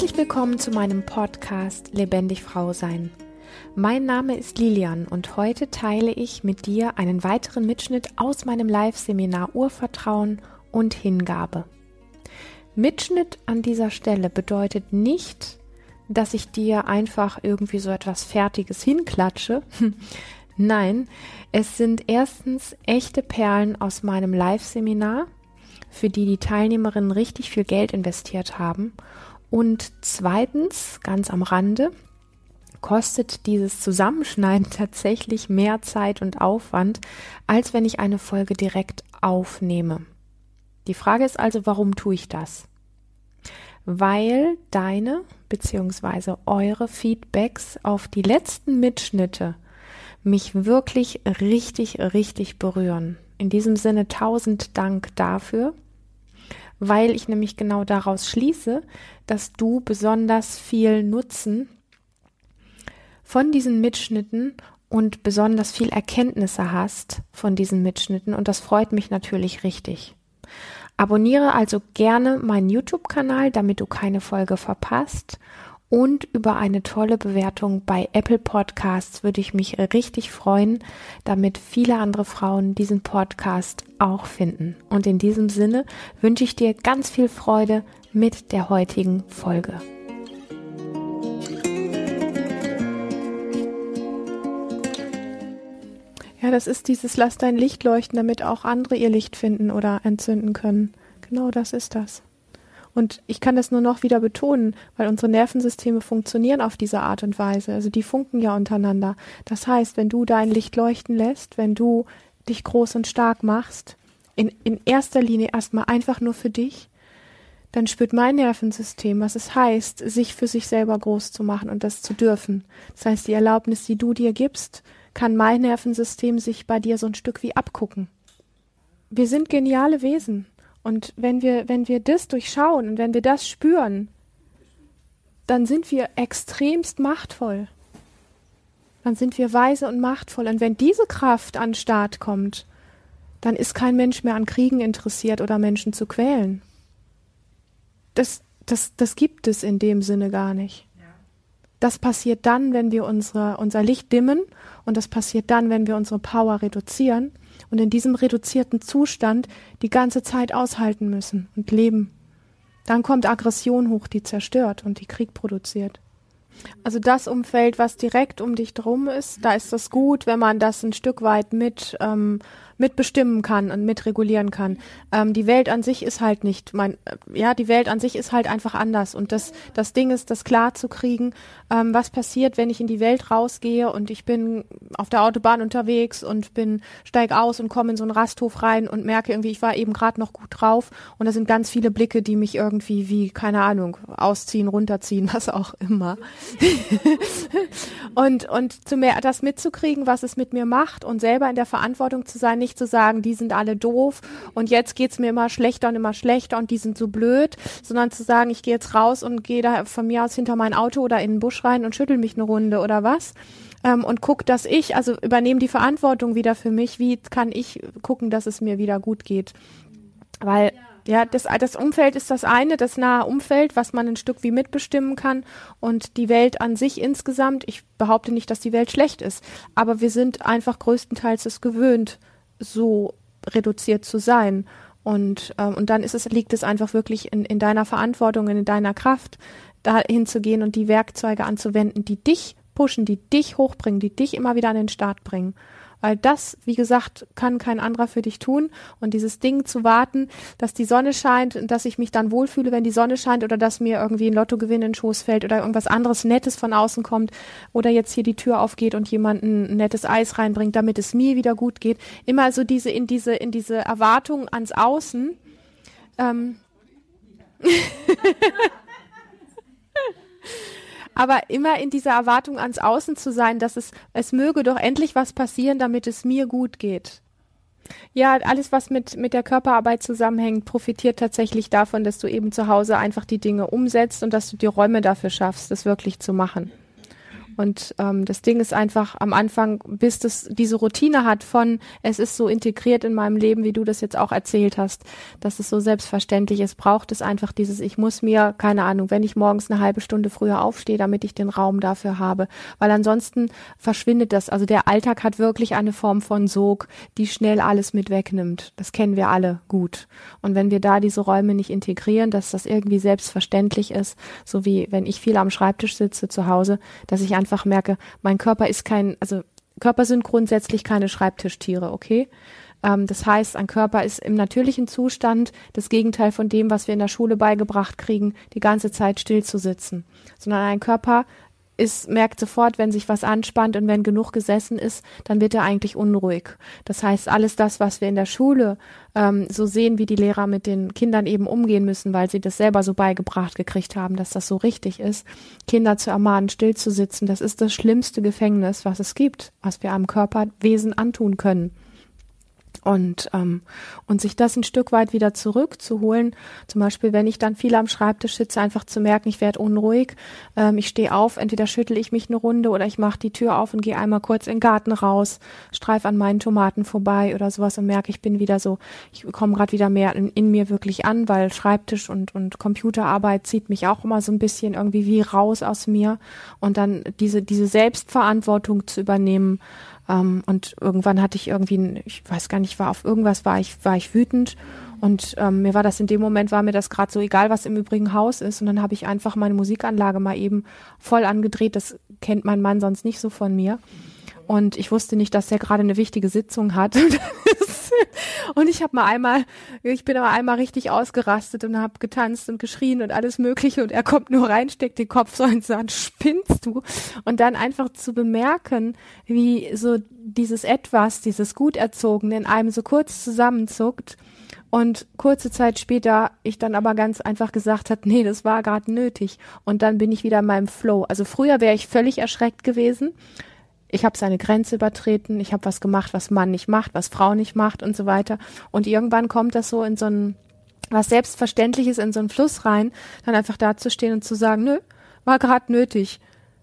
Herzlich willkommen zu meinem Podcast Lebendig Frau Sein. Mein Name ist Lilian und heute teile ich mit dir einen weiteren Mitschnitt aus meinem Live-Seminar Urvertrauen und Hingabe. Mitschnitt an dieser Stelle bedeutet nicht, dass ich dir einfach irgendwie so etwas Fertiges hinklatsche. Nein, es sind erstens echte Perlen aus meinem Live-Seminar, für die die Teilnehmerinnen richtig viel Geld investiert haben und zweitens, ganz am Rande, kostet dieses Zusammenschneiden tatsächlich mehr Zeit und Aufwand, als wenn ich eine Folge direkt aufnehme. Die Frage ist also, warum tue ich das? Weil deine bzw. eure Feedbacks auf die letzten Mitschnitte mich wirklich richtig, richtig berühren. In diesem Sinne tausend Dank dafür weil ich nämlich genau daraus schließe, dass du besonders viel Nutzen von diesen Mitschnitten und besonders viel Erkenntnisse hast von diesen Mitschnitten und das freut mich natürlich richtig. Abonniere also gerne meinen YouTube-Kanal, damit du keine Folge verpasst und über eine tolle Bewertung bei Apple Podcasts würde ich mich richtig freuen, damit viele andere Frauen diesen Podcast auch finden. Und in diesem Sinne wünsche ich dir ganz viel Freude mit der heutigen Folge. Ja, das ist dieses Lass dein Licht leuchten, damit auch andere ihr Licht finden oder entzünden können. Genau das ist das. Und ich kann das nur noch wieder betonen, weil unsere Nervensysteme funktionieren auf diese Art und Weise. Also die funken ja untereinander. Das heißt, wenn du dein Licht leuchten lässt, wenn du dich groß und stark machst, in, in erster Linie erstmal einfach nur für dich, dann spürt mein Nervensystem, was es heißt, sich für sich selber groß zu machen und das zu dürfen. Das heißt, die Erlaubnis, die du dir gibst, kann mein Nervensystem sich bei dir so ein Stück wie abgucken. Wir sind geniale Wesen. Und wenn wir, wenn wir das durchschauen und wenn wir das spüren, dann sind wir extremst machtvoll. Dann sind wir weise und machtvoll. Und wenn diese Kraft an den Start kommt, dann ist kein Mensch mehr an Kriegen interessiert oder Menschen zu quälen. Das, das, das gibt es in dem Sinne gar nicht. Das passiert dann, wenn wir unsere, unser Licht dimmen und das passiert dann, wenn wir unsere Power reduzieren und in diesem reduzierten Zustand die ganze Zeit aushalten müssen und leben. Dann kommt Aggression hoch, die zerstört und die Krieg produziert. Also das Umfeld, was direkt um dich drum ist, da ist das gut, wenn man das ein Stück weit mit ähm, mitbestimmen kann und mitregulieren kann. Ähm, die Welt an sich ist halt nicht mein, ja, die Welt an sich ist halt einfach anders. Und das, das Ding ist, das klar zu kriegen, ähm, was passiert, wenn ich in die Welt rausgehe und ich bin auf der Autobahn unterwegs und bin, steig aus und komme in so einen Rasthof rein und merke irgendwie, ich war eben gerade noch gut drauf und da sind ganz viele Blicke, die mich irgendwie wie, keine Ahnung, ausziehen, runterziehen, was auch immer. und, und zu mehr das mitzukriegen, was es mit mir macht und selber in der Verantwortung zu sein, nicht nicht zu sagen, die sind alle doof und jetzt geht's mir immer schlechter und immer schlechter und die sind so blöd, sondern zu sagen, ich gehe jetzt raus und gehe da von mir aus hinter mein Auto oder in den Busch rein und schüttel mich eine Runde oder was. Ähm, und guck, dass ich, also übernehme die Verantwortung wieder für mich, wie kann ich gucken, dass es mir wieder gut geht. Weil ja, das, das Umfeld ist das eine, das nahe Umfeld, was man ein Stück wie mitbestimmen kann und die Welt an sich insgesamt. Ich behaupte nicht, dass die Welt schlecht ist, aber wir sind einfach größtenteils es gewöhnt, so reduziert zu sein. Und, ähm, und dann ist es, liegt es einfach wirklich in, in deiner Verantwortung, in deiner Kraft, da hinzugehen und die Werkzeuge anzuwenden, die dich pushen, die dich hochbringen, die dich immer wieder an den Start bringen. Weil das, wie gesagt, kann kein anderer für dich tun. Und dieses Ding zu warten, dass die Sonne scheint und dass ich mich dann wohlfühle, wenn die Sonne scheint oder dass mir irgendwie ein Lottogewinn in den Schoß fällt oder irgendwas anderes Nettes von außen kommt oder jetzt hier die Tür aufgeht und jemand ein nettes Eis reinbringt, damit es mir wieder gut geht. Immer so diese, in diese, in diese Erwartung ans Außen. Ähm aber immer in dieser Erwartung ans Außen zu sein, dass es, es möge doch endlich was passieren, damit es mir gut geht. Ja, alles, was mit, mit der Körperarbeit zusammenhängt, profitiert tatsächlich davon, dass du eben zu Hause einfach die Dinge umsetzt und dass du dir Räume dafür schaffst, das wirklich zu machen. Und ähm, das Ding ist einfach am Anfang, bis das diese Routine hat von, es ist so integriert in meinem Leben, wie du das jetzt auch erzählt hast, dass es so selbstverständlich ist, braucht es einfach dieses, ich muss mir, keine Ahnung, wenn ich morgens eine halbe Stunde früher aufstehe, damit ich den Raum dafür habe. Weil ansonsten verschwindet das. Also der Alltag hat wirklich eine Form von Sog, die schnell alles mit wegnimmt. Das kennen wir alle gut. Und wenn wir da diese Räume nicht integrieren, dass das irgendwie selbstverständlich ist, so wie wenn ich viel am Schreibtisch sitze zu Hause, dass ich einfach merke, mein Körper ist kein, also Körper sind grundsätzlich keine Schreibtischtiere, okay? Ähm, das heißt, ein Körper ist im natürlichen Zustand das Gegenteil von dem, was wir in der Schule beigebracht kriegen, die ganze Zeit still zu sitzen. Sondern ein Körper ist, merkt sofort, wenn sich was anspannt und wenn genug gesessen ist, dann wird er eigentlich unruhig. Das heißt, alles das, was wir in der Schule ähm, so sehen, wie die Lehrer mit den Kindern eben umgehen müssen, weil sie das selber so beigebracht gekriegt haben, dass das so richtig ist, Kinder zu ermahnen, still zu sitzen, das ist das schlimmste Gefängnis, was es gibt, was wir einem Körperwesen antun können. Und, ähm, und sich das ein Stück weit wieder zurückzuholen, zum Beispiel, wenn ich dann viel am Schreibtisch sitze, einfach zu merken, ich werde unruhig, ähm, ich stehe auf, entweder schüttel ich mich eine Runde oder ich mache die Tür auf und gehe einmal kurz in den Garten raus, streif an meinen Tomaten vorbei oder sowas und merke, ich bin wieder so, ich komme gerade wieder mehr in, in, mir wirklich an, weil Schreibtisch und, und Computerarbeit zieht mich auch immer so ein bisschen irgendwie wie raus aus mir. Und dann diese, diese Selbstverantwortung zu übernehmen, ähm, und irgendwann hatte ich irgendwie, ich weiß gar nicht, war auf irgendwas war ich, war ich wütend. Und ähm, mir war das in dem Moment, war mir das gerade so egal, was im übrigen Haus ist. Und dann habe ich einfach meine Musikanlage mal eben voll angedreht. Das kennt mein Mann sonst nicht so von mir. Und ich wusste nicht, dass er gerade eine wichtige Sitzung hat. und ich habe mal einmal, ich bin aber einmal richtig ausgerastet und habe getanzt und geschrien und alles Mögliche. Und er kommt nur rein, steckt den Kopf so ins Sand, spinnst du? Und dann einfach zu bemerken, wie so dieses Etwas, dieses Guterzogene in einem so kurz zusammenzuckt. Und kurze Zeit später ich dann aber ganz einfach gesagt hat, nee, das war gerade nötig. Und dann bin ich wieder in meinem Flow. Also früher wäre ich völlig erschreckt gewesen ich habe seine Grenze übertreten, ich habe was gemacht, was Mann nicht macht, was Frau nicht macht und so weiter. Und irgendwann kommt das so in so ein, was Selbstverständliches in so einen Fluss rein, dann einfach dazustehen und zu sagen, nö, war gerade nötig.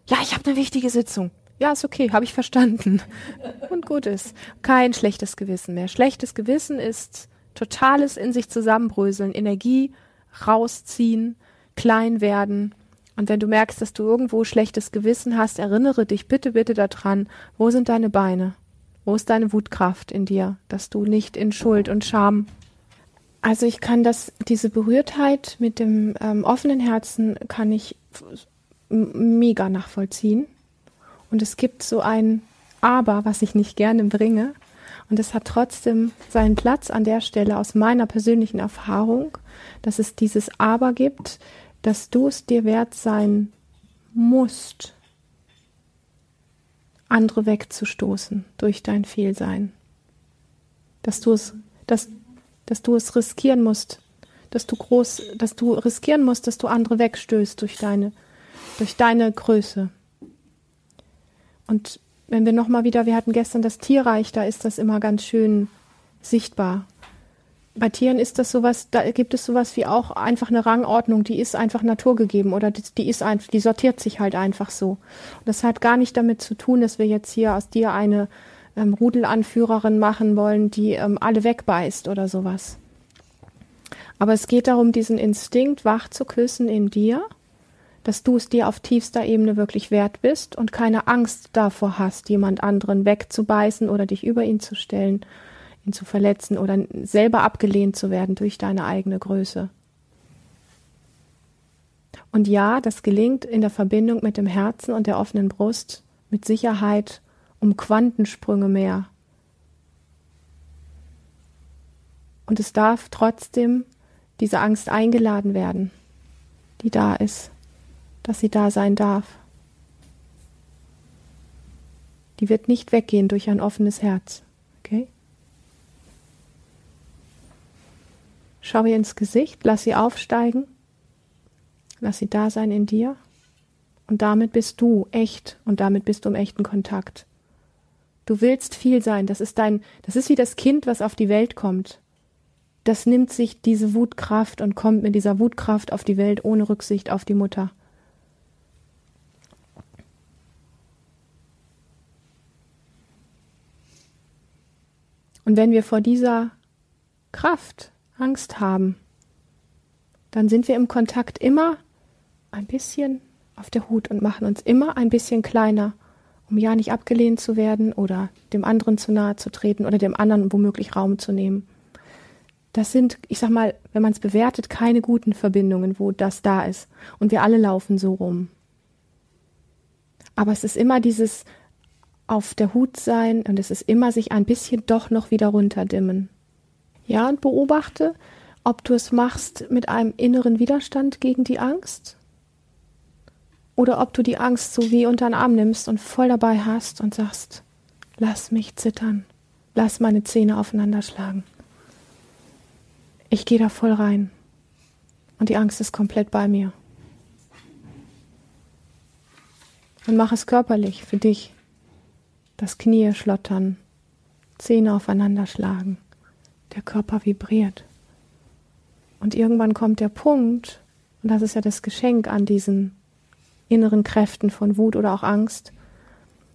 Ja, ich habe eine wichtige Sitzung. Ja, ist okay, habe ich verstanden. Und gut ist. Kein schlechtes Gewissen mehr. Schlechtes Gewissen ist totales in sich zusammenbröseln, Energie rausziehen, klein werden, und wenn du merkst, dass du irgendwo schlechtes Gewissen hast, erinnere dich bitte, bitte daran, wo sind deine Beine? Wo ist deine Wutkraft in dir, dass du nicht in Schuld und Scham. Also ich kann das, diese Berührtheit mit dem ähm, offenen Herzen kann ich mega nachvollziehen. Und es gibt so ein Aber, was ich nicht gerne bringe. Und es hat trotzdem seinen Platz an der Stelle aus meiner persönlichen Erfahrung, dass es dieses Aber gibt, dass du es dir wert sein musst, andere wegzustoßen durch dein Fehlsein. Dass du es, dass, dass du es riskieren musst, dass du groß, dass du riskieren musst, dass du andere wegstößt durch deine, durch deine Größe. Und wenn wir nochmal wieder, wir hatten gestern das Tierreich, da ist das immer ganz schön sichtbar bei Tieren ist das sowas, da gibt es sowas wie auch einfach eine Rangordnung, die ist einfach naturgegeben oder die, die ist einfach, die sortiert sich halt einfach so. Und das hat gar nicht damit zu tun, dass wir jetzt hier aus dir eine ähm, Rudelanführerin machen wollen, die ähm, alle wegbeißt oder sowas. Aber es geht darum, diesen Instinkt wach zu küssen in dir, dass du es dir auf tiefster Ebene wirklich wert bist und keine Angst davor hast, jemand anderen wegzubeißen oder dich über ihn zu stellen ihn zu verletzen oder selber abgelehnt zu werden durch deine eigene Größe. Und ja, das gelingt in der Verbindung mit dem Herzen und der offenen Brust mit Sicherheit um Quantensprünge mehr. Und es darf trotzdem diese Angst eingeladen werden, die da ist, dass sie da sein darf. Die wird nicht weggehen durch ein offenes Herz. Okay? Schau ihr ins Gesicht, lass sie aufsteigen, lass sie da sein in dir. Und damit bist du echt und damit bist du im echten Kontakt. Du willst viel sein, das ist dein, das ist wie das Kind, was auf die Welt kommt. Das nimmt sich diese Wutkraft und kommt mit dieser Wutkraft auf die Welt ohne Rücksicht auf die Mutter. Und wenn wir vor dieser Kraft Angst haben, dann sind wir im Kontakt immer ein bisschen auf der Hut und machen uns immer ein bisschen kleiner, um ja nicht abgelehnt zu werden oder dem anderen zu nahe zu treten oder dem anderen womöglich Raum zu nehmen. Das sind, ich sag mal, wenn man es bewertet, keine guten Verbindungen, wo das da ist. Und wir alle laufen so rum. Aber es ist immer dieses auf der Hut sein und es ist immer sich ein bisschen doch noch wieder runterdimmen. Ja, und beobachte, ob du es machst mit einem inneren Widerstand gegen die Angst oder ob du die Angst so wie unter den Arm nimmst und voll dabei hast und sagst, lass mich zittern, lass meine Zähne aufeinander schlagen. Ich gehe da voll rein und die Angst ist komplett bei mir. Und mach es körperlich für dich. Das Knie schlottern, Zähne aufeinander schlagen, der Körper vibriert. Und irgendwann kommt der Punkt, und das ist ja das Geschenk an diesen inneren Kräften von Wut oder auch Angst,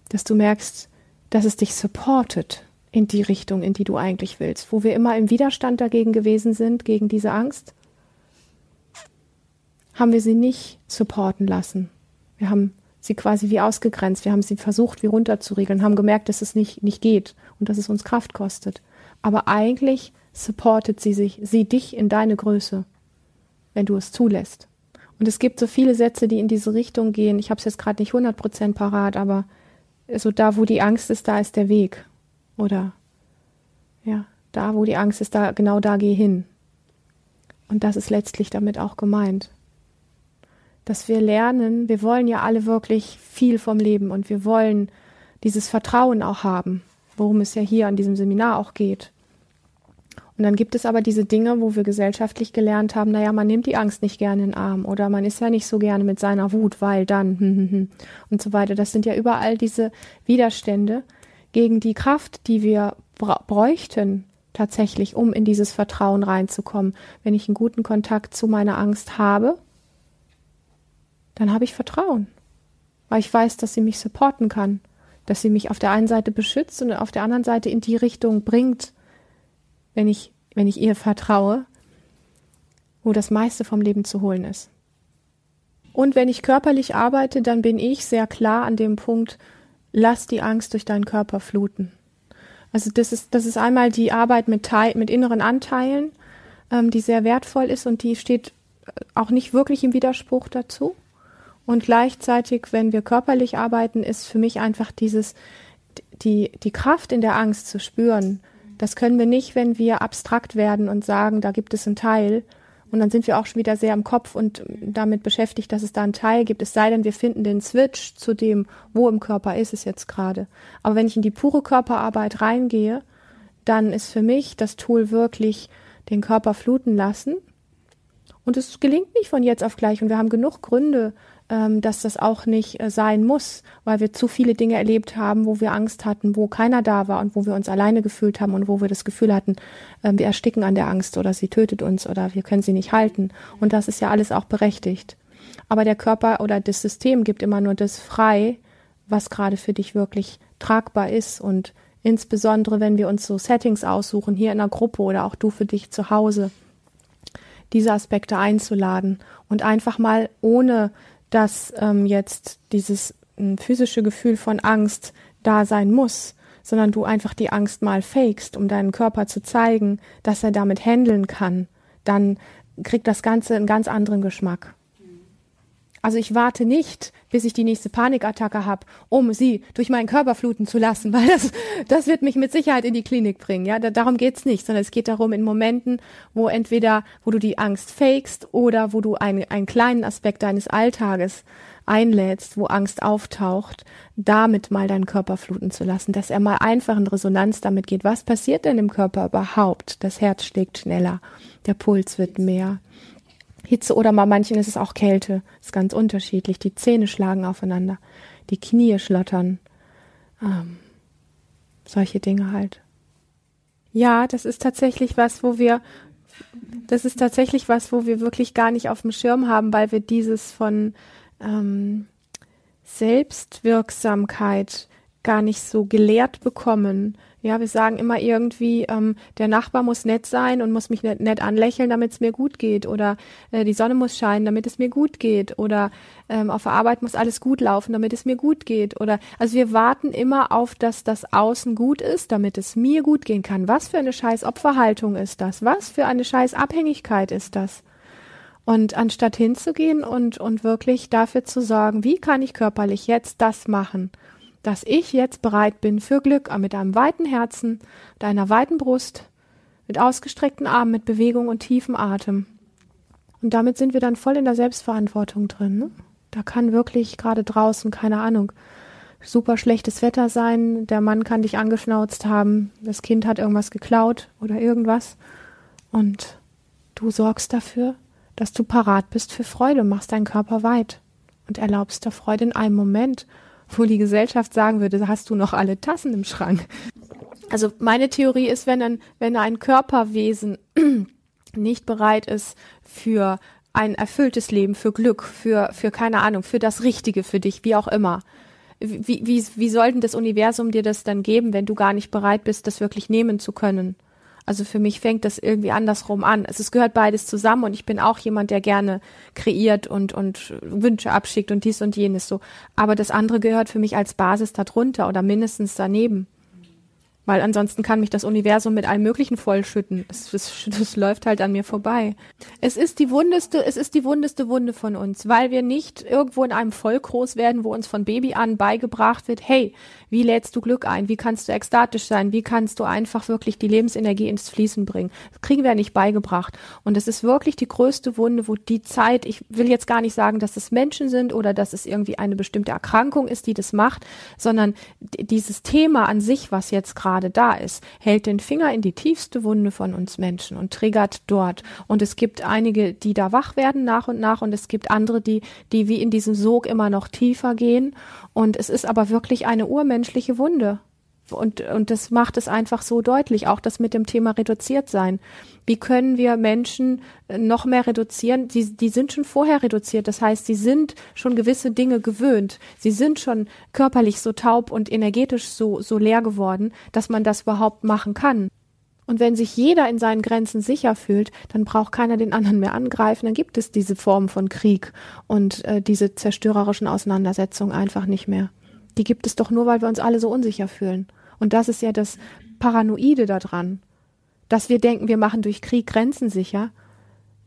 dass du merkst, dass es dich supportet in die Richtung, in die du eigentlich willst. Wo wir immer im Widerstand dagegen gewesen sind, gegen diese Angst, haben wir sie nicht supporten lassen. Wir haben sie quasi wie ausgegrenzt. Wir haben sie versucht, wie runterzuriegeln, haben gemerkt, dass es nicht, nicht geht und dass es uns Kraft kostet. Aber eigentlich supportet sie sich, sie dich in deine Größe, wenn du es zulässt. Und es gibt so viele Sätze, die in diese Richtung gehen. Ich habe es jetzt gerade nicht 100% parat, aber so da, wo die Angst ist, da ist der Weg. Oder ja, da, wo die Angst ist, da genau da geh hin. Und das ist letztlich damit auch gemeint. Dass wir lernen, wir wollen ja alle wirklich viel vom Leben und wir wollen dieses Vertrauen auch haben, worum es ja hier an diesem Seminar auch geht. Und dann gibt es aber diese Dinge, wo wir gesellschaftlich gelernt haben, naja, man nimmt die Angst nicht gerne in den Arm oder man ist ja nicht so gerne mit seiner Wut, weil dann hm, hm, hm, und so weiter. Das sind ja überall diese Widerstände gegen die Kraft, die wir bräuchten tatsächlich, um in dieses Vertrauen reinzukommen. Wenn ich einen guten Kontakt zu meiner Angst habe, dann habe ich Vertrauen, weil ich weiß, dass sie mich supporten kann, dass sie mich auf der einen Seite beschützt und auf der anderen Seite in die Richtung bringt, wenn ich, wenn ich ihr vertraue, wo das meiste vom Leben zu holen ist. Und wenn ich körperlich arbeite, dann bin ich sehr klar an dem Punkt, lass die Angst durch deinen Körper fluten. Also das ist, das ist einmal die Arbeit mit, Teil, mit inneren Anteilen, ähm, die sehr wertvoll ist und die steht auch nicht wirklich im Widerspruch dazu. Und gleichzeitig, wenn wir körperlich arbeiten, ist für mich einfach dieses, die, die Kraft in der Angst zu spüren, das können wir nicht, wenn wir abstrakt werden und sagen, da gibt es einen Teil. Und dann sind wir auch schon wieder sehr im Kopf und damit beschäftigt, dass es da einen Teil gibt. Es sei denn, wir finden den Switch zu dem, wo im Körper ist es jetzt gerade. Aber wenn ich in die pure Körperarbeit reingehe, dann ist für mich das Tool wirklich den Körper fluten lassen. Und es gelingt nicht von jetzt auf gleich. Und wir haben genug Gründe, dass das auch nicht äh, sein muss, weil wir zu viele Dinge erlebt haben, wo wir Angst hatten, wo keiner da war und wo wir uns alleine gefühlt haben und wo wir das Gefühl hatten, äh, wir ersticken an der Angst oder sie tötet uns oder wir können sie nicht halten. Und das ist ja alles auch berechtigt. Aber der Körper oder das System gibt immer nur das frei, was gerade für dich wirklich tragbar ist und insbesondere wenn wir uns so Settings aussuchen, hier in einer Gruppe oder auch du für dich zu Hause, diese Aspekte einzuladen und einfach mal ohne dass ähm, jetzt dieses äh, physische Gefühl von Angst da sein muss, sondern du einfach die Angst mal fakest, um deinen Körper zu zeigen, dass er damit handeln kann, dann kriegt das Ganze einen ganz anderen Geschmack. Also ich warte nicht, bis ich die nächste Panikattacke habe, um sie durch meinen Körper fluten zu lassen, weil das, das wird mich mit Sicherheit in die Klinik bringen. Ja, da, darum geht's nicht, sondern es geht darum, in Momenten, wo entweder, wo du die Angst fakest oder wo du einen, einen kleinen Aspekt deines Alltages einlädst, wo Angst auftaucht, damit mal deinen Körper fluten zu lassen, dass er mal einfach in Resonanz damit geht. Was passiert denn im Körper überhaupt? Das Herz schlägt schneller, der Puls wird mehr. Hitze oder bei manchen ist es auch Kälte. Ist ganz unterschiedlich. Die Zähne schlagen aufeinander, die Knie schlottern. Ähm, solche Dinge halt. Ja, das ist tatsächlich was, wo wir, das ist tatsächlich was, wo wir wirklich gar nicht auf dem Schirm haben, weil wir dieses von ähm, Selbstwirksamkeit gar nicht so gelehrt bekommen Ja, wir sagen immer irgendwie, ähm, der Nachbar muss nett sein und muss mich nett, nett anlächeln, damit es mir gut geht. Oder äh, die Sonne muss scheinen, damit es mir gut geht. Oder ähm, auf der Arbeit muss alles gut laufen, damit es mir gut geht. Oder also wir warten immer auf, dass das Außen gut ist, damit es mir gut gehen kann. Was für eine scheiß Opferhaltung ist das? Was für eine scheiß Abhängigkeit ist das? Und anstatt hinzugehen und, und wirklich dafür zu sorgen, wie kann ich körperlich jetzt das machen? Dass ich jetzt bereit bin für Glück mit einem weiten Herzen, mit einer weiten Brust, mit ausgestreckten Armen, mit Bewegung und tiefem Atem. Und damit sind wir dann voll in der Selbstverantwortung drin. Ne? Da kann wirklich gerade draußen, keine Ahnung, super schlechtes Wetter sein, der Mann kann dich angeschnauzt haben, das Kind hat irgendwas geklaut oder irgendwas. Und du sorgst dafür, dass du parat bist für Freude, machst deinen Körper weit und erlaubst der Freude in einem Moment wo die Gesellschaft sagen würde, hast du noch alle Tassen im Schrank. Also meine Theorie ist, wenn ein, wenn ein Körperwesen nicht bereit ist für ein erfülltes Leben, für Glück, für, für keine Ahnung, für das Richtige für dich, wie auch immer. Wie, wie, wie soll denn das Universum dir das dann geben, wenn du gar nicht bereit bist, das wirklich nehmen zu können? Also für mich fängt das irgendwie andersrum an. Also es gehört beides zusammen und ich bin auch jemand, der gerne kreiert und, und Wünsche abschickt und dies und jenes so. Aber das andere gehört für mich als Basis darunter oder mindestens daneben. Weil ansonsten kann mich das Universum mit allem Möglichen vollschütten. Das, das, das läuft halt an mir vorbei. Es ist die wundeste, es ist die wundeste Wunde von uns, weil wir nicht irgendwo in einem Volk groß werden, wo uns von Baby an beigebracht wird, hey, wie lädst du Glück ein? Wie kannst du ekstatisch sein? Wie kannst du einfach wirklich die Lebensenergie ins Fließen bringen? Das kriegen wir nicht beigebracht. Und es ist wirklich die größte Wunde, wo die Zeit, ich will jetzt gar nicht sagen, dass es Menschen sind oder dass es irgendwie eine bestimmte Erkrankung ist, die das macht, sondern dieses Thema an sich, was jetzt gerade da ist, hält den Finger in die tiefste Wunde von uns Menschen und triggert dort. Und es gibt einige, die da wach werden nach und nach und es gibt andere, die, die wie in diesem Sog immer noch tiefer gehen. Und es ist aber wirklich eine Urmensch menschliche Wunde. Und, und das macht es einfach so deutlich, auch das mit dem Thema reduziert sein. Wie können wir Menschen äh, noch mehr reduzieren? Die, die sind schon vorher reduziert. Das heißt, sie sind schon gewisse Dinge gewöhnt. Sie sind schon körperlich so taub und energetisch so, so leer geworden, dass man das überhaupt machen kann. Und wenn sich jeder in seinen Grenzen sicher fühlt, dann braucht keiner den anderen mehr angreifen. Dann gibt es diese Form von Krieg und äh, diese zerstörerischen Auseinandersetzungen einfach nicht mehr die gibt es doch nur, weil wir uns alle so unsicher fühlen. Und das ist ja das Paranoide daran, dass wir denken, wir machen durch Krieg Grenzen sicher.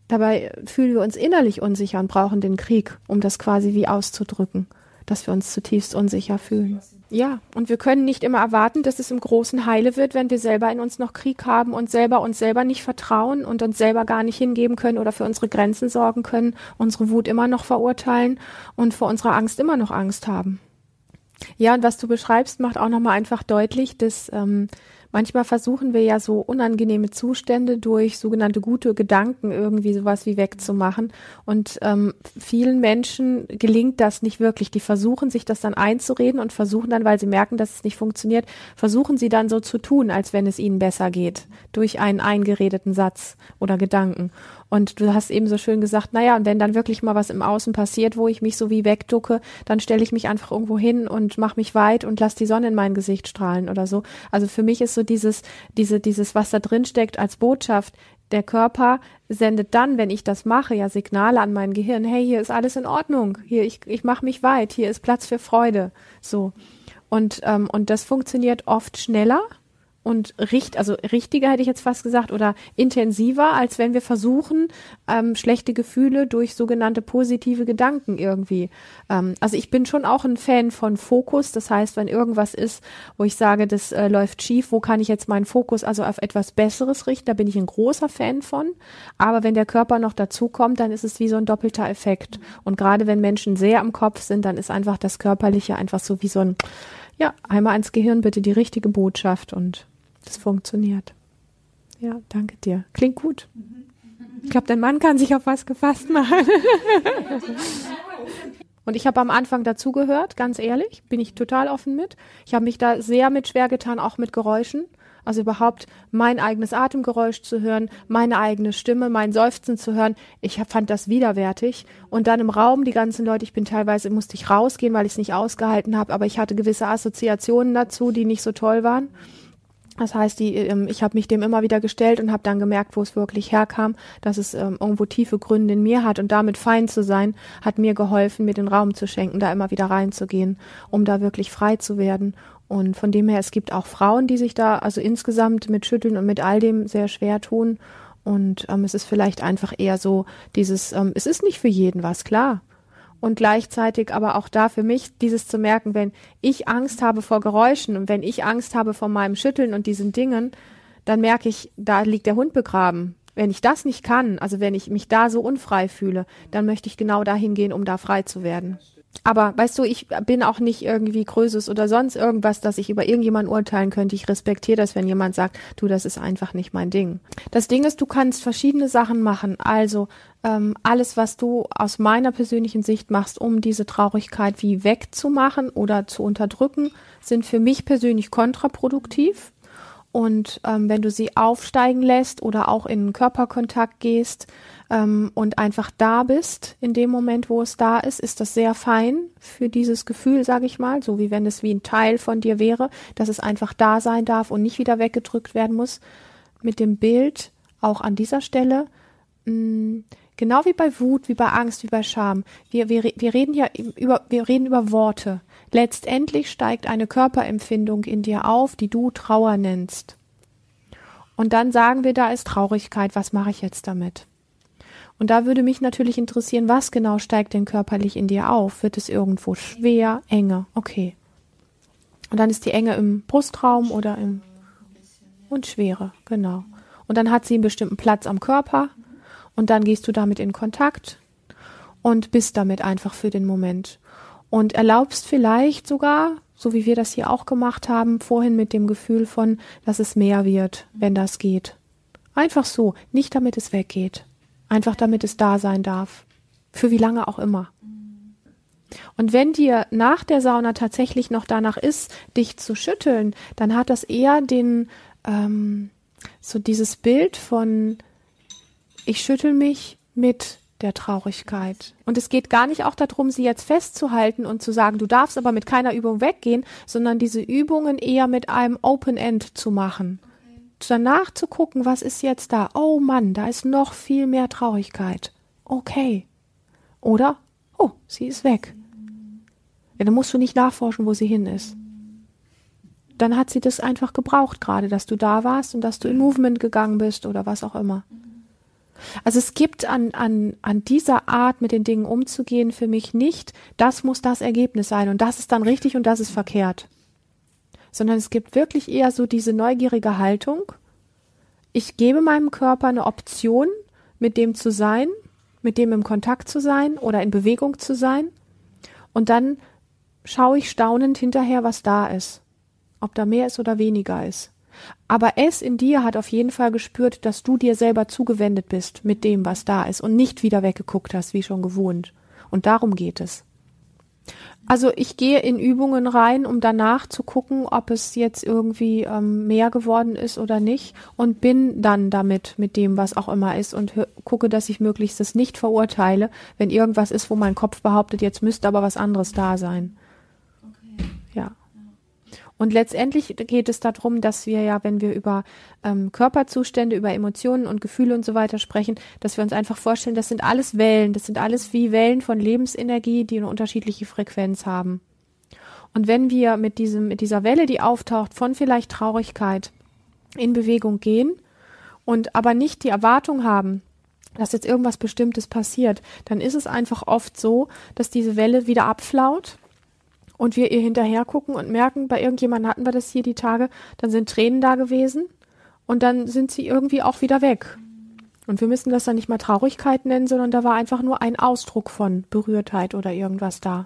Dabei fühlen wir uns innerlich unsicher und brauchen den Krieg, um das quasi wie auszudrücken, dass wir uns zutiefst unsicher fühlen. Ja, und wir können nicht immer erwarten, dass es im Großen heile wird, wenn wir selber in uns noch Krieg haben und selber uns selber nicht vertrauen und uns selber gar nicht hingeben können oder für unsere Grenzen sorgen können, unsere Wut immer noch verurteilen und vor unserer Angst immer noch Angst haben. Ja, und was du beschreibst, macht auch nochmal einfach deutlich, dass ähm, manchmal versuchen wir ja so unangenehme Zustände durch sogenannte gute Gedanken irgendwie sowas wie wegzumachen. Und ähm, vielen Menschen gelingt das nicht wirklich. Die versuchen sich das dann einzureden und versuchen dann, weil sie merken, dass es nicht funktioniert, versuchen sie dann so zu tun, als wenn es ihnen besser geht, durch einen eingeredeten Satz oder Gedanken. Und du hast eben so schön gesagt, naja, und wenn dann wirklich mal was im Außen passiert, wo ich mich so wie wegducke, dann stelle ich mich einfach irgendwo hin und mache mich weit und lass die Sonne in mein Gesicht strahlen oder so. Also für mich ist so dieses, diese, dieses, was da drin steckt als Botschaft, der Körper sendet dann, wenn ich das mache, ja Signale an mein Gehirn, hey, hier ist alles in Ordnung, hier, ich, ich mache mich weit, hier ist Platz für Freude. So. Und, ähm, und das funktioniert oft schneller, und richt, also richtiger hätte ich jetzt fast gesagt oder intensiver, als wenn wir versuchen, ähm, schlechte Gefühle durch sogenannte positive Gedanken irgendwie. Ähm, also ich bin schon auch ein Fan von Fokus. Das heißt, wenn irgendwas ist, wo ich sage, das äh, läuft schief, wo kann ich jetzt meinen Fokus also auf etwas Besseres richten? Da bin ich ein großer Fan von. Aber wenn der Körper noch dazukommt, dann ist es wie so ein doppelter Effekt. Und gerade wenn Menschen sehr am Kopf sind, dann ist einfach das Körperliche einfach so wie so ein ja, einmal ins Gehirn bitte die richtige Botschaft und das funktioniert. Ja, danke dir. Klingt gut. Ich glaube, dein Mann kann sich auf was gefasst machen. Und ich habe am Anfang dazugehört, ganz ehrlich, bin ich total offen mit. Ich habe mich da sehr mit schwer getan, auch mit Geräuschen. Also überhaupt mein eigenes Atemgeräusch zu hören, meine eigene Stimme, mein Seufzen zu hören. Ich fand das widerwärtig. Und dann im Raum die ganzen Leute, ich bin teilweise, musste ich rausgehen, weil ich es nicht ausgehalten habe, aber ich hatte gewisse Assoziationen dazu, die nicht so toll waren. Das heißt, die, ähm, ich habe mich dem immer wieder gestellt und habe dann gemerkt, wo es wirklich herkam, dass es ähm, irgendwo tiefe Gründe in mir hat und damit fein zu sein, hat mir geholfen, mir den Raum zu schenken, da immer wieder reinzugehen, um da wirklich frei zu werden. Und von dem her, es gibt auch Frauen, die sich da also insgesamt mit Schütteln und mit all dem sehr schwer tun. Und ähm, es ist vielleicht einfach eher so dieses, ähm, es ist nicht für jeden was, klar und gleichzeitig aber auch da für mich dieses zu merken, wenn ich Angst habe vor Geräuschen und wenn ich Angst habe vor meinem Schütteln und diesen Dingen, dann merke ich, da liegt der Hund begraben. Wenn ich das nicht kann, also wenn ich mich da so unfrei fühle, dann möchte ich genau dahin gehen, um da frei zu werden. Aber weißt du, ich bin auch nicht irgendwie Größes oder sonst irgendwas, dass ich über irgendjemanden urteilen könnte. Ich respektiere das, wenn jemand sagt, du, das ist einfach nicht mein Ding. Das Ding ist, du kannst verschiedene Sachen machen. Also ähm, alles, was du aus meiner persönlichen Sicht machst, um diese Traurigkeit wie wegzumachen oder zu unterdrücken, sind für mich persönlich kontraproduktiv. Und ähm, wenn du sie aufsteigen lässt oder auch in Körperkontakt gehst, ähm, und einfach da bist in dem Moment, wo es da ist, ist das sehr fein für dieses Gefühl, sage ich mal, so wie wenn es wie ein Teil von dir wäre, dass es einfach da sein darf und nicht wieder weggedrückt werden muss. Mit dem Bild auch an dieser Stelle. Mh, mm, genau wie bei Wut, wie bei Angst, wie bei Scham. Wir, wir, wir reden ja über, wir reden über Worte. Letztendlich steigt eine Körperempfindung in dir auf, die du Trauer nennst. Und dann sagen wir, da ist Traurigkeit, was mache ich jetzt damit? Und da würde mich natürlich interessieren, was genau steigt denn körperlich in dir auf? Wird es irgendwo schwer, enge? Okay. Und dann ist die Enge im Brustraum oder im und Schwere, genau. Und dann hat sie einen bestimmten Platz am Körper und dann gehst du damit in Kontakt und bist damit einfach für den Moment und erlaubst vielleicht sogar, so wie wir das hier auch gemacht haben, vorhin mit dem Gefühl von, dass es mehr wird, wenn das geht. Einfach so, nicht damit es weggeht. Einfach damit es da sein darf. Für wie lange auch immer. Und wenn dir nach der Sauna tatsächlich noch danach ist, dich zu schütteln, dann hat das eher den, ähm, so dieses Bild von, ich schüttel mich mit der Traurigkeit. Und es geht gar nicht auch darum, sie jetzt festzuhalten und zu sagen, du darfst aber mit keiner Übung weggehen, sondern diese Übungen eher mit einem Open End zu machen danach zu gucken, was ist jetzt da? Oh Mann, da ist noch viel mehr Traurigkeit. Okay. Oder, oh, sie ist weg. Ja, dann musst du nicht nachforschen, wo sie hin ist. Dann hat sie das einfach gebraucht gerade, dass du da warst und dass du in Movement gegangen bist oder was auch immer. Also es gibt an, an, an dieser Art, mit den Dingen umzugehen, für mich nicht, das muss das Ergebnis sein und das ist dann richtig und das ist verkehrt sondern es gibt wirklich eher so diese neugierige Haltung. Ich gebe meinem Körper eine Option, mit dem zu sein, mit dem im Kontakt zu sein oder in Bewegung zu sein. Und dann schaue ich staunend hinterher, was da ist. Ob da mehr ist oder weniger ist. Aber es in dir hat auf jeden Fall gespürt, dass du dir selber zugewendet bist mit dem, was da ist und nicht wieder weggeguckt hast, wie schon gewohnt. Und darum geht es. Also ich gehe in Übungen rein, um danach zu gucken, ob es jetzt irgendwie ähm, mehr geworden ist oder nicht und bin dann damit mit dem, was auch immer ist und gucke, dass ich möglichst das nicht verurteile, wenn irgendwas ist, wo mein Kopf behauptet, jetzt müsste aber was anderes da sein. Und letztendlich geht es darum, dass wir ja, wenn wir über ähm, Körperzustände, über Emotionen und Gefühle und so weiter sprechen, dass wir uns einfach vorstellen, das sind alles Wellen, das sind alles wie Wellen von Lebensenergie, die eine unterschiedliche Frequenz haben. Und wenn wir mit diesem, mit dieser Welle, die auftaucht, von vielleicht Traurigkeit in Bewegung gehen und aber nicht die Erwartung haben, dass jetzt irgendwas Bestimmtes passiert, dann ist es einfach oft so, dass diese Welle wieder abflaut und wir ihr hinterher gucken und merken, bei irgendjemandem hatten wir das hier die Tage, dann sind Tränen da gewesen und dann sind sie irgendwie auch wieder weg. Und wir müssen das dann nicht mal Traurigkeit nennen, sondern da war einfach nur ein Ausdruck von Berührtheit oder irgendwas da.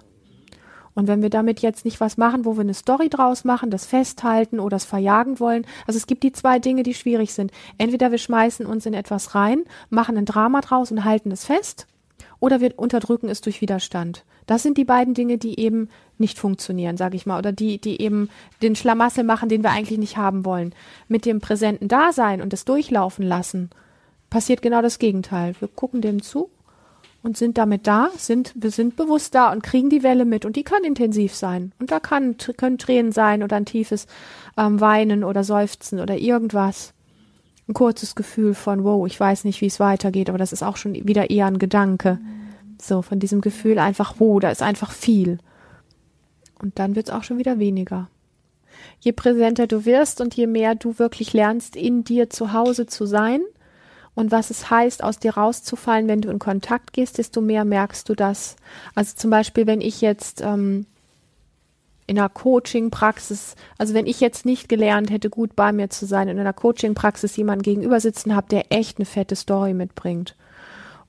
Und wenn wir damit jetzt nicht was machen, wo wir eine Story draus machen, das festhalten oder das verjagen wollen, also es gibt die zwei Dinge, die schwierig sind. Entweder wir schmeißen uns in etwas rein, machen ein Drama draus und halten es fest, oder wir unterdrücken es durch Widerstand. Das sind die beiden Dinge, die eben nicht funktionieren, sage ich mal, oder die, die eben den Schlamassel machen, den wir eigentlich nicht haben wollen. Mit dem präsenten Dasein und das Durchlaufen lassen passiert genau das Gegenteil. Wir gucken dem zu und sind damit da, sind, wir sind bewusst da und kriegen die Welle mit und die kann intensiv sein. Und da kann, können Tränen sein oder ein tiefes ähm, Weinen oder Seufzen oder irgendwas. Ein kurzes Gefühl von, wow, ich weiß nicht, wie es weitergeht, aber das ist auch schon wieder eher ein Gedanke. So, von diesem Gefühl einfach, wow, da ist einfach viel. Und dann wird es auch schon wieder weniger. Je präsenter du wirst und je mehr du wirklich lernst, in dir zu Hause zu sein und was es heißt, aus dir rauszufallen, wenn du in Kontakt gehst, desto mehr merkst du das. Also zum Beispiel, wenn ich jetzt ähm, in einer Coaching-Praxis, also wenn ich jetzt nicht gelernt hätte, gut bei mir zu sein, in einer Coaching-Praxis jemanden gegenüber sitzen habe, der echt eine fette Story mitbringt.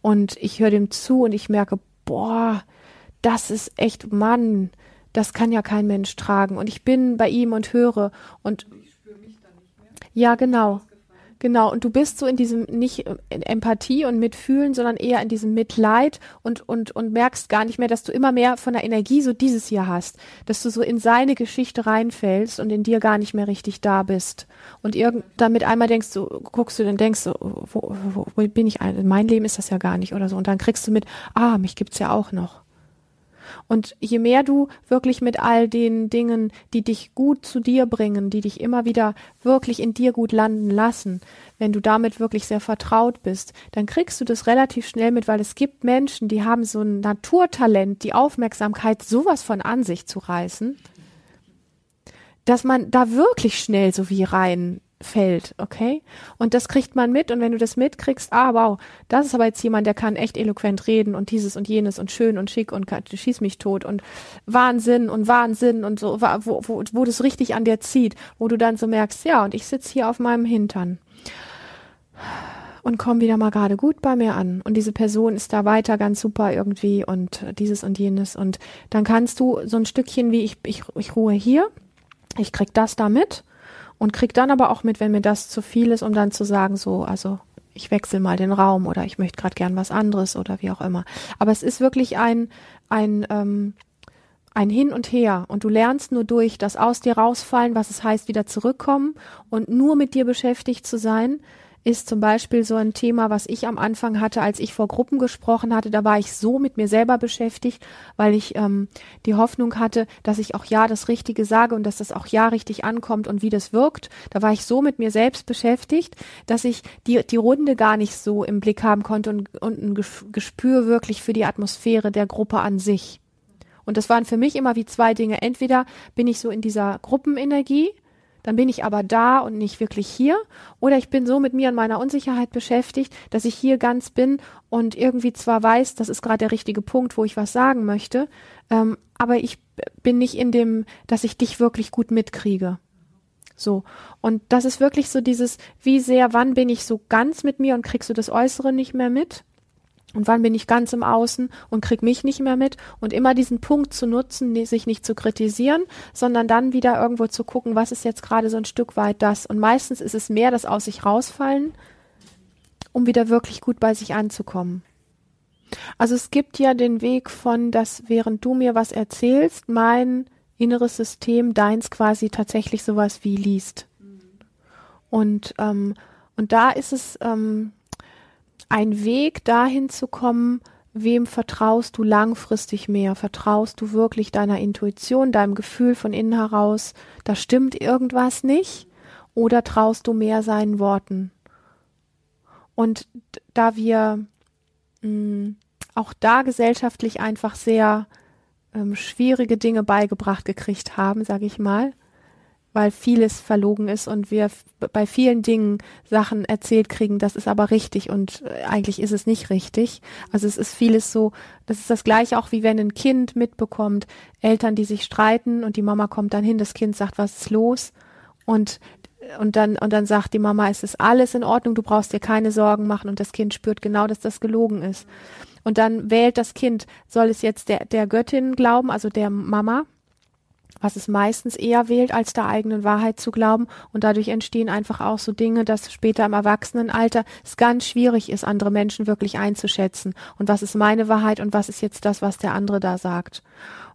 Und ich höre dem zu und ich merke, boah, das ist echt, Mann, das kann ja kein Mensch tragen. Und ich bin bei ihm und höre und ja, genau. Genau, und du bist so in diesem nicht in Empathie und Mitfühlen, sondern eher in diesem Mitleid und, und, und merkst gar nicht mehr, dass du immer mehr von der Energie so dieses hier hast, dass du so in seine Geschichte reinfällst und in dir gar nicht mehr richtig da bist. Und irgend, damit einmal denkst du, guckst du, dann denkst du, wo, wo, wo bin ich? Mein Leben ist das ja gar nicht oder so. Und dann kriegst du mit, ah, mich gibt's ja auch noch. Und je mehr du wirklich mit all den Dingen, die dich gut zu dir bringen, die dich immer wieder wirklich in dir gut landen lassen, wenn du damit wirklich sehr vertraut bist, dann kriegst du das relativ schnell mit, weil es gibt Menschen, die haben so ein Naturtalent, die Aufmerksamkeit sowas von an sich zu reißen, dass man da wirklich schnell so wie rein fällt, okay? Und das kriegt man mit und wenn du das mitkriegst, ah wow, das ist aber jetzt jemand, der kann echt eloquent reden und dieses und jenes und schön und schick und schieß mich tot und Wahnsinn und Wahnsinn und so, wo, wo, wo das richtig an dir zieht, wo du dann so merkst, ja, und ich sitze hier auf meinem Hintern und komm wieder mal gerade gut bei mir an. Und diese Person ist da weiter ganz super irgendwie und dieses und jenes. Und dann kannst du so ein Stückchen wie ich, ich, ich ruhe hier, ich krieg das da mit und krieg dann aber auch mit, wenn mir das zu viel ist, um dann zu sagen, so, also ich wechsle mal den Raum oder ich möchte gerade gern was anderes oder wie auch immer. Aber es ist wirklich ein, ein, ähm, ein Hin und Her und du lernst nur durch das aus dir rausfallen, was es heißt, wieder zurückkommen und nur mit dir beschäftigt zu sein, ist zum Beispiel so ein Thema, was ich am Anfang hatte, als ich vor Gruppen gesprochen hatte. Da war ich so mit mir selber beschäftigt, weil ich ähm, die Hoffnung hatte, dass ich auch ja das Richtige sage und dass das auch ja richtig ankommt und wie das wirkt. Da war ich so mit mir selbst beschäftigt, dass ich die, die Runde gar nicht so im Blick haben konnte und, und ein Gespür wirklich für die Atmosphäre der Gruppe an sich. Und das waren für mich immer wie zwei Dinge. Entweder bin ich so in dieser Gruppenenergie, dann bin ich aber da und nicht wirklich hier. Oder ich bin so mit mir und meiner Unsicherheit beschäftigt, dass ich hier ganz bin und irgendwie zwar weiß, das ist gerade der richtige Punkt, wo ich was sagen möchte, ähm, aber ich bin nicht in dem, dass ich dich wirklich gut mitkriege. So. Und das ist wirklich so dieses, wie sehr, wann bin ich so ganz mit mir und kriegst du das Äußere nicht mehr mit? Und wann bin ich ganz im Außen und krieg mich nicht mehr mit? Und immer diesen Punkt zu nutzen, sich nicht zu kritisieren, sondern dann wieder irgendwo zu gucken, was ist jetzt gerade so ein Stück weit das? Und meistens ist es mehr das aus sich rausfallen, um wieder wirklich gut bei sich anzukommen. Also es gibt ja den Weg von, dass während du mir was erzählst, mein inneres System deins quasi tatsächlich sowas wie liest. Und, ähm, und da ist es, ähm, ein Weg dahin zu kommen, wem vertraust du langfristig mehr? Vertraust du wirklich deiner Intuition, deinem Gefühl von innen heraus, da stimmt irgendwas nicht? Oder traust du mehr seinen Worten? Und da wir mh, mm, auch da gesellschaftlich einfach sehr ähm, schwierige Dinge beigebracht gekriegt haben, sage ich mal, weil vieles verlogen ist und wir bei vielen Dingen Sachen erzählt kriegen, das ist aber richtig und äh, eigentlich ist es nicht richtig. Also es ist vieles so, das ist das gleiche auch wie wenn ein Kind mitbekommt, Eltern, die sich streiten und die Mama kommt dann hin, das Kind sagt, was ist los? Und und dann und dann sagt die Mama, es ist alles in Ordnung, du brauchst dir keine Sorgen machen und das Kind spürt genau, dass das gelogen ist. Und dann wählt das Kind, soll es jetzt der der Göttin glauben, also der Mama, was es meistens eher wählt, als der eigenen Wahrheit zu glauben. Und dadurch entstehen einfach auch so Dinge, dass später im Erwachsenenalter es ganz schwierig ist, andere Menschen wirklich einzuschätzen. Und was ist meine Wahrheit und was ist jetzt das, was der andere da sagt.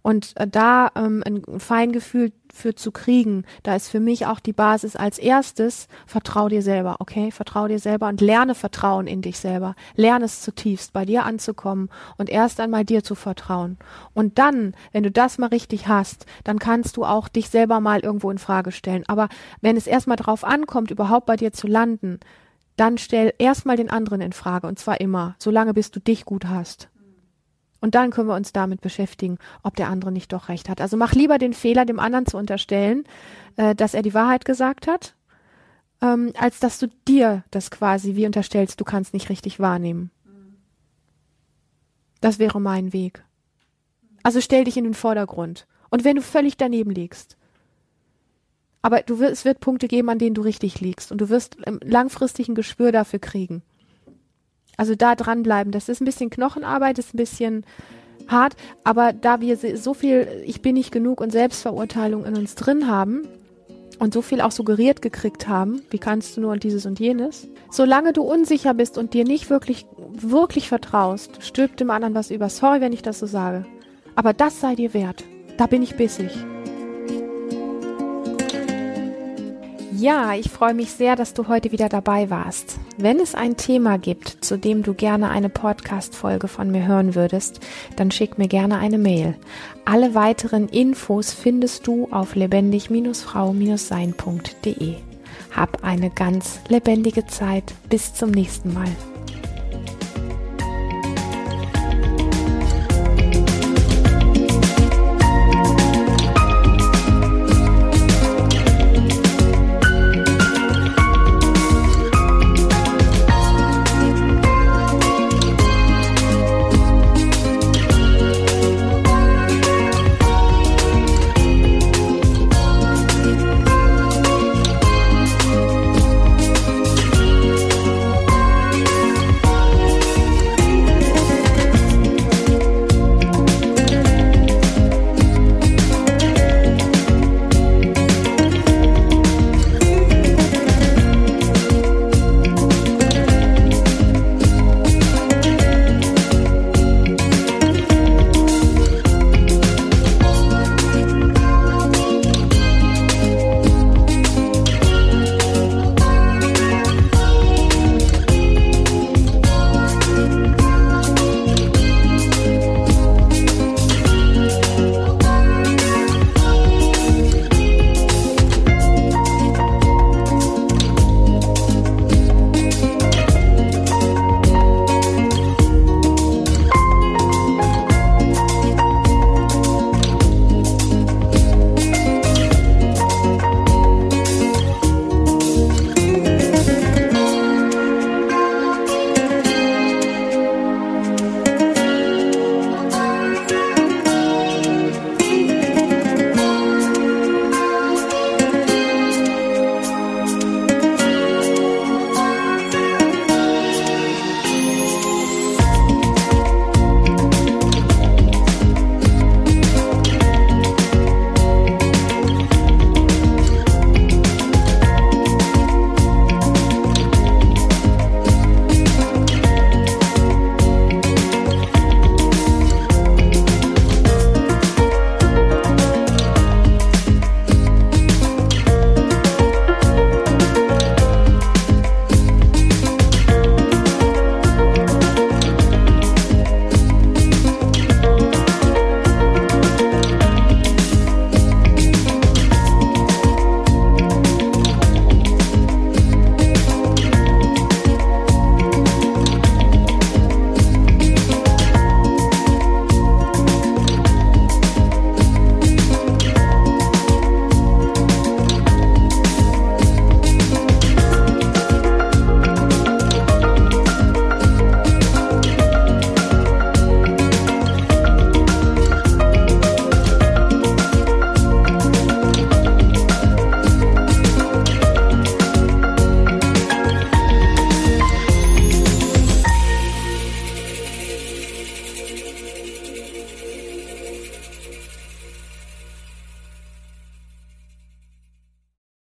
Und äh, da ähm, ein Feingefühl für zu kriegen, da ist für mich auch die Basis als erstes, vertrau dir selber, okay? Vertrau dir selber und lerne Vertrauen in dich selber. Lerne es zutiefst, bei dir anzukommen und erst einmal dir zu vertrauen. Und dann, wenn du das mal richtig hast, dann kannst du auch dich selber mal irgendwo in Frage stellen. Aber wenn es erstmal drauf ankommt, überhaupt bei dir zu landen, dann stell erstmal den anderen in Frage und zwar immer, solange bis du dich gut hast. Und dann können wir uns damit beschäftigen, ob der andere nicht doch recht hat. Also mach lieber den Fehler, dem anderen zu unterstellen, äh, dass er die Wahrheit gesagt hat, ähm, als dass du dir das quasi wie unterstellst, du kannst nicht richtig wahrnehmen. Das wäre mein Weg. Also stell dich in den Vordergrund. Und wenn du völlig daneben liegst, aber du wirst, es wird Punkte geben, an denen du richtig liegst und du wirst langfristig ein Gespür dafür kriegen. Also da dranbleiben. Das ist ein bisschen Knochenarbeit, ist ein bisschen hart, aber da wir so viel Ich bin nicht genug und Selbstverurteilung in uns drin haben und so viel auch suggeriert gekriegt haben, wie kannst du nur und dieses und jenes, solange du unsicher bist und dir nicht wirklich, wirklich vertraust, stirbt dem anderen was über. Sorry, wenn ich das so sage. Aber das sei dir wert. Da bin ich bissig. Ja, ich freue mich sehr, dass du heute wieder dabei warst. Wenn es ein Thema gibt, zu dem du gerne eine Podcast-Folge von mir hören würdest, dann schick mir gerne eine Mail. Alle weiteren Infos findest du auf lebendig-frau-sein.de. Hab eine ganz lebendige Zeit. Bis zum nächsten Mal.